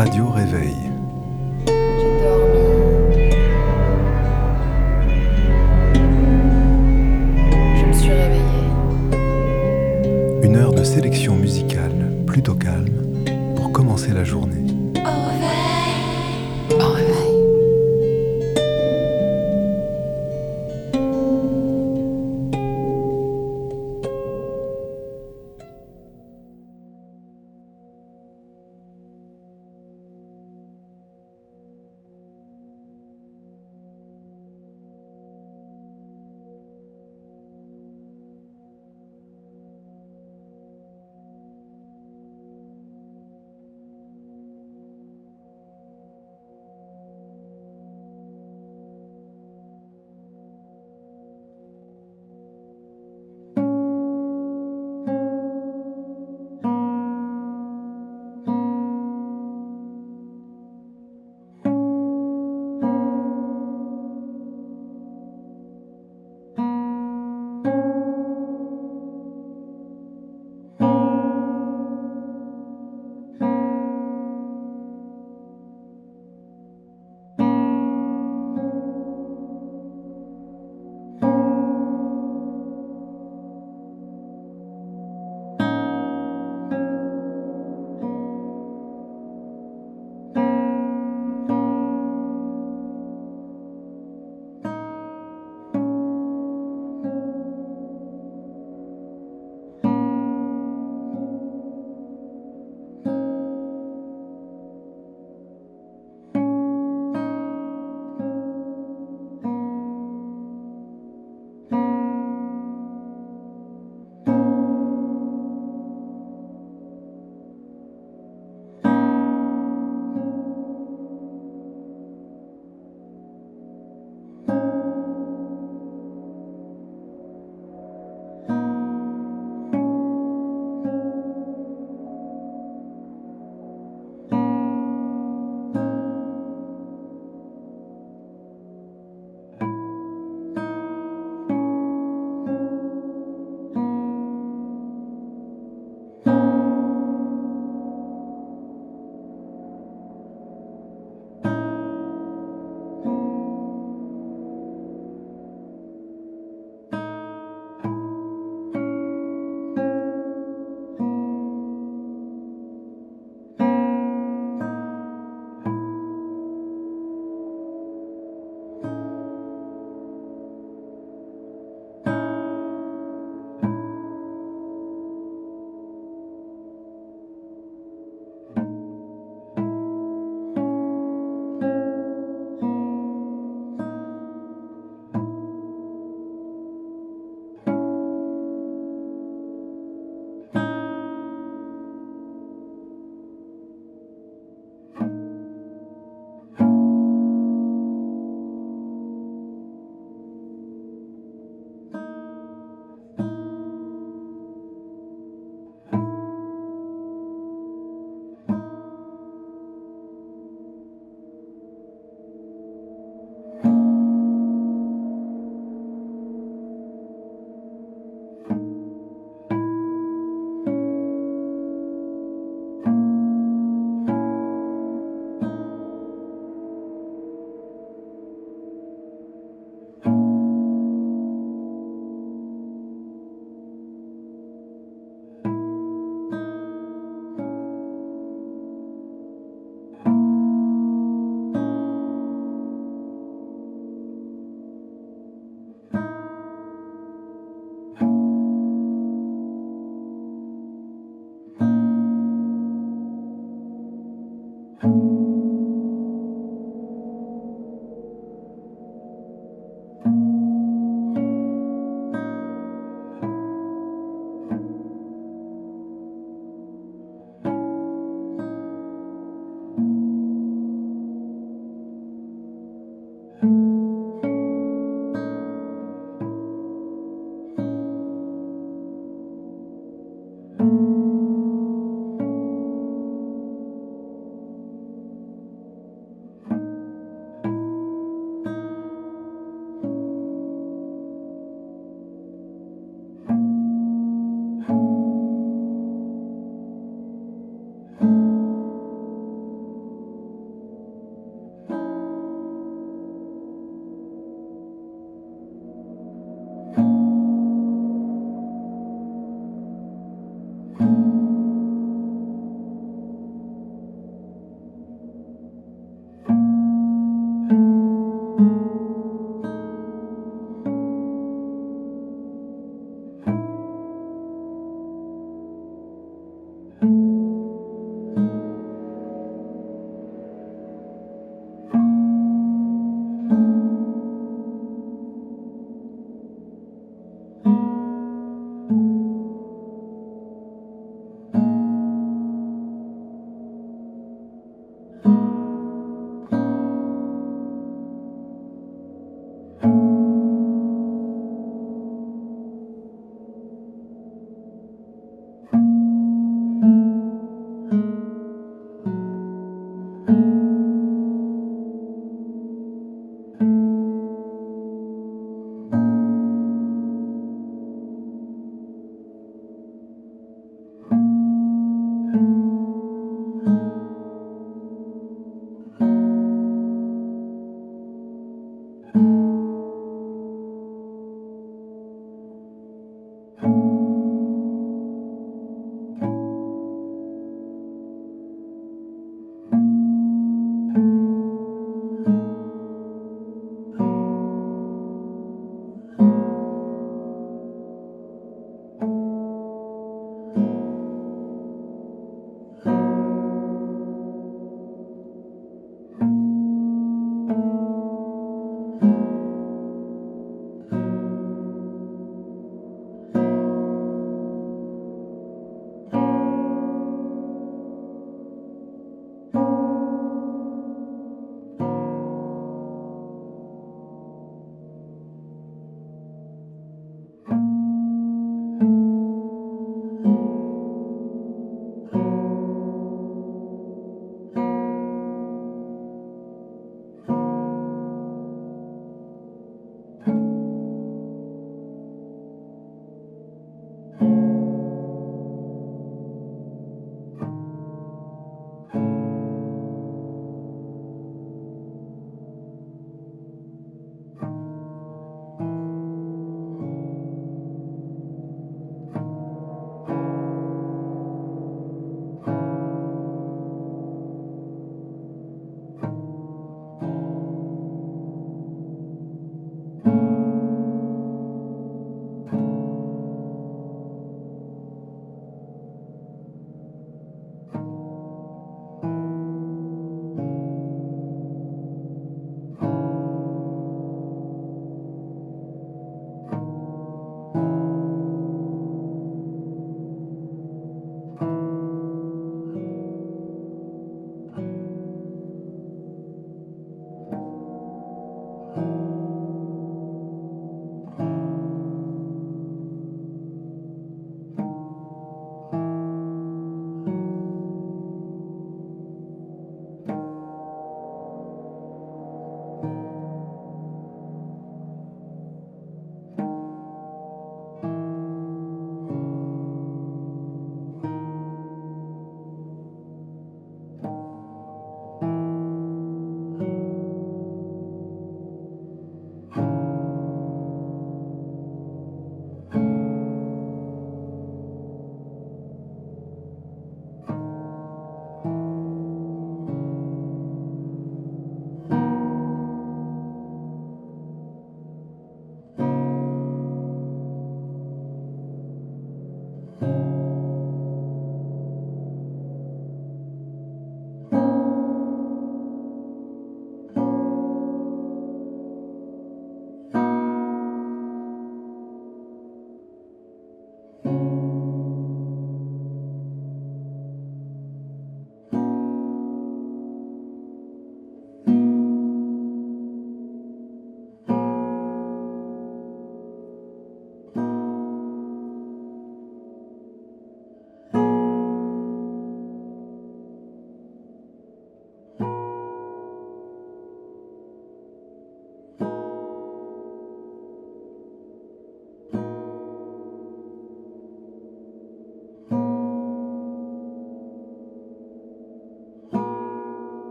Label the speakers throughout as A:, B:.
A: Radio Réveil.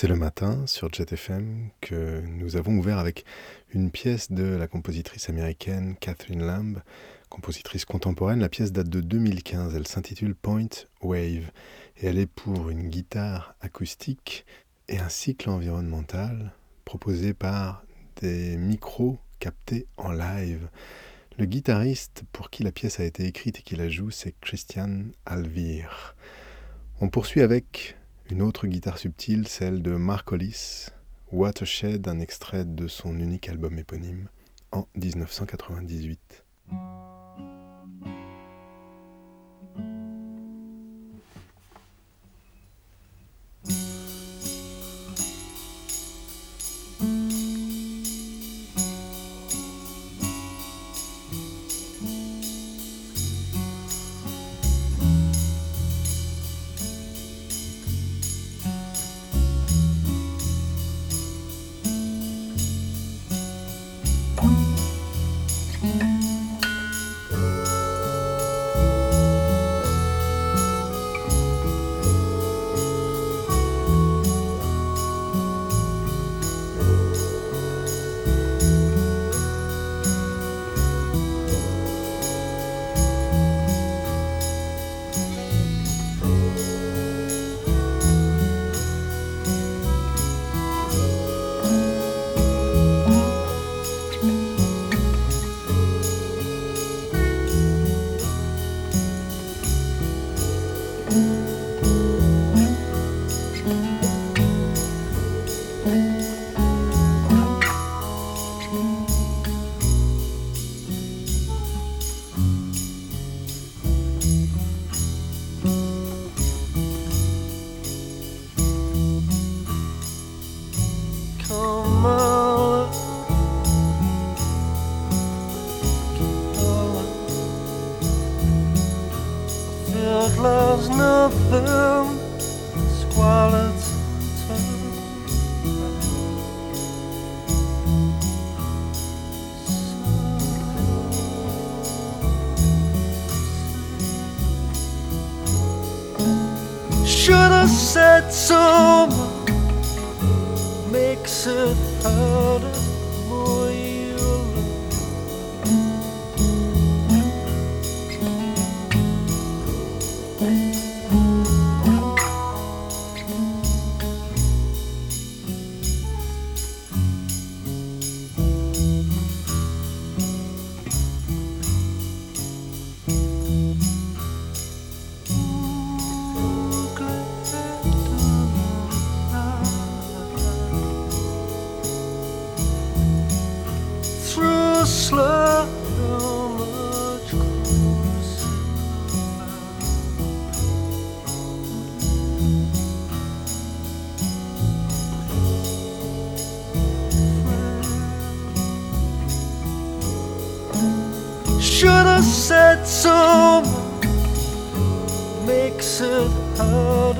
A: C'est le matin sur Jet FM que nous avons ouvert avec une pièce de la compositrice américaine Catherine Lamb, compositrice contemporaine. La pièce date de 2015, elle s'intitule Point Wave et elle est pour une guitare acoustique et un cycle environnemental proposé par des micros captés en live. Le guitariste pour qui la pièce a été écrite et qui la joue, c'est Christian Alvir. On poursuit avec une autre guitare subtile, celle de Mark Hollis, Watershed, un extrait de son unique album éponyme en 1998.
B: Should have said so makes it harder.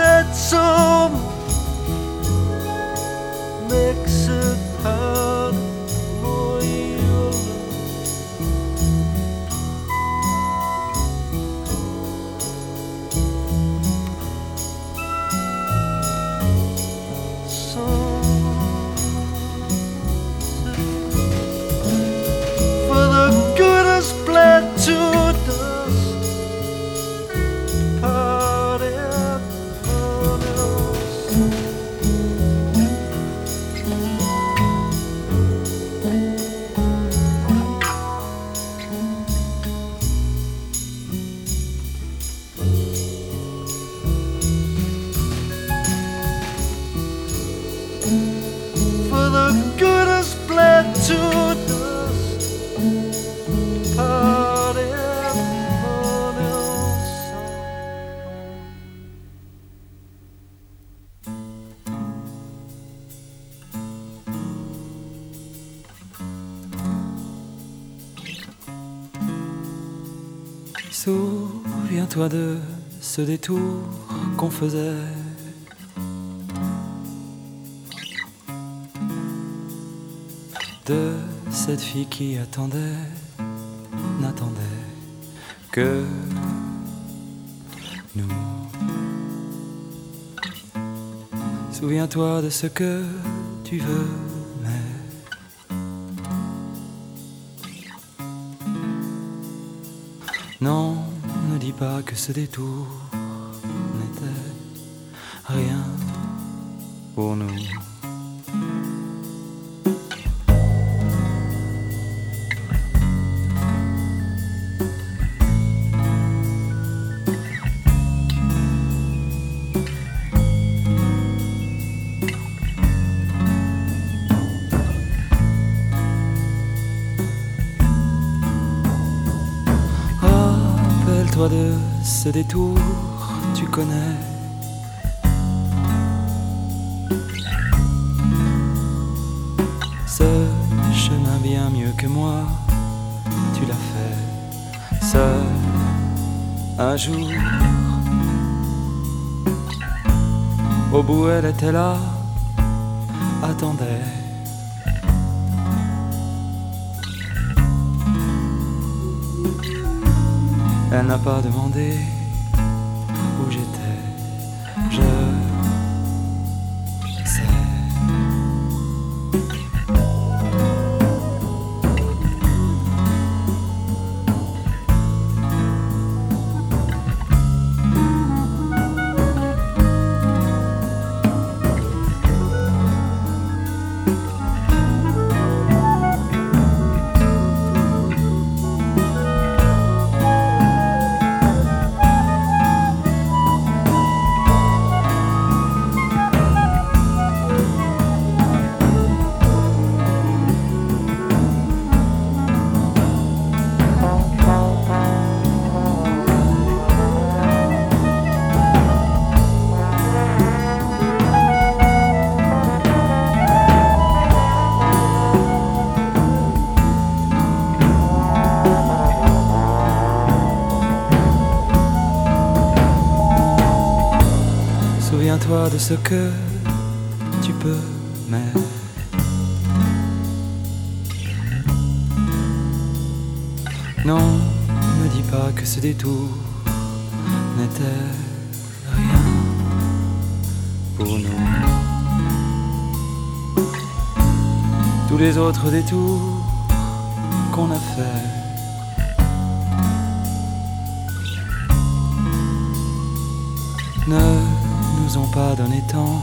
B: said so
C: ce détour qu'on faisait. De cette fille qui attendait, n'attendait que nous. Souviens-toi de ce que tu veux, ce détour ce détour, tu connais. Ce chemin bien mieux que moi, tu l'as fait seul un jour. Au bout, elle était là, attendait. Elle n'a pas demandé ce que tu peux, mais non, ne dis pas que ce détour n'était rien pour nous. Tous les autres détours qu'on a fait. ne nous ont pas donné tant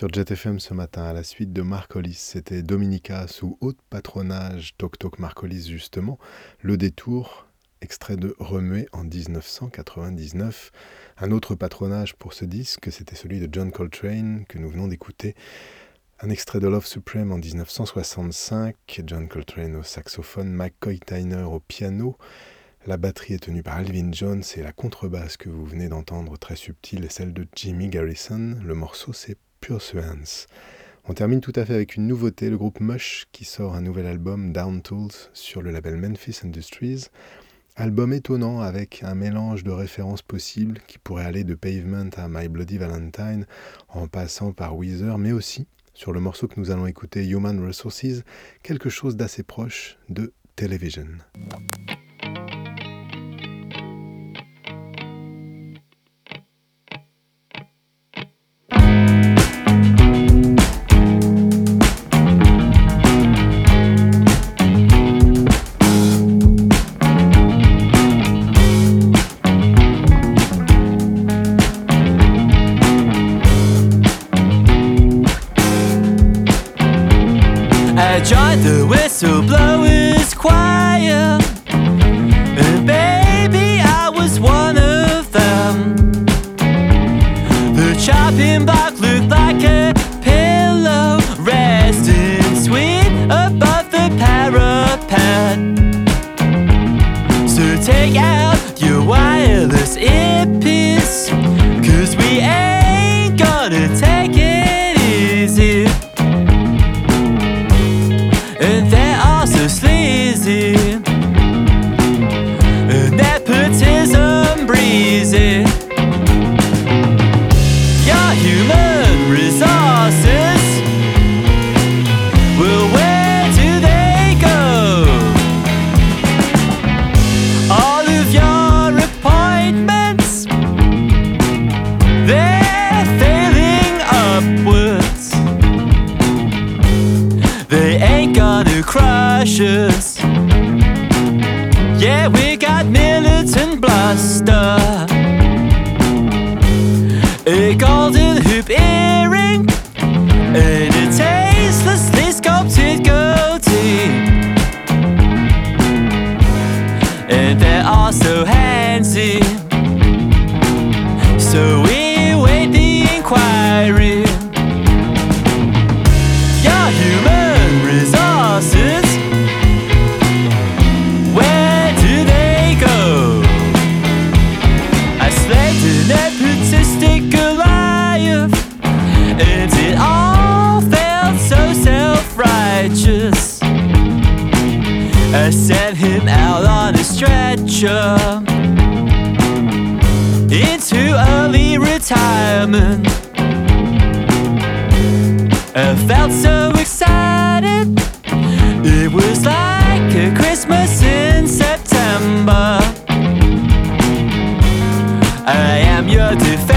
A: Sur Jet FM ce matin, à la suite de Marcolis, c'était Dominica sous haute patronage, Toc Toc Marcolis justement, Le Détour, extrait de Remuer en 1999. Un autre patronage pour ce disque, c'était celui de John Coltrane que nous venons d'écouter. Un extrait de Love Supreme en 1965, John Coltrane au saxophone, McCoy Tyner au piano. La batterie est tenue par Alvin Jones et la contrebasse que vous venez d'entendre très subtile est celle de Jimmy Garrison. Le morceau c'est Pursuance. On termine tout à fait avec une nouveauté, le groupe Mush qui sort un nouvel album Down Tools sur le label Memphis Industries. Album étonnant avec un mélange de références possibles qui pourrait aller de Pavement à My Bloody Valentine en passant par Weezer, mais aussi sur le morceau que nous allons écouter Human Resources, quelque chose d'assez proche de Television.
C: got militant bluster. A golden hoop earring and a tastelessly sculpted goatee. And they're all so handsy. taken out on a stretcher into early retirement. I felt so excited. It was like a Christmas in September. I am your defense.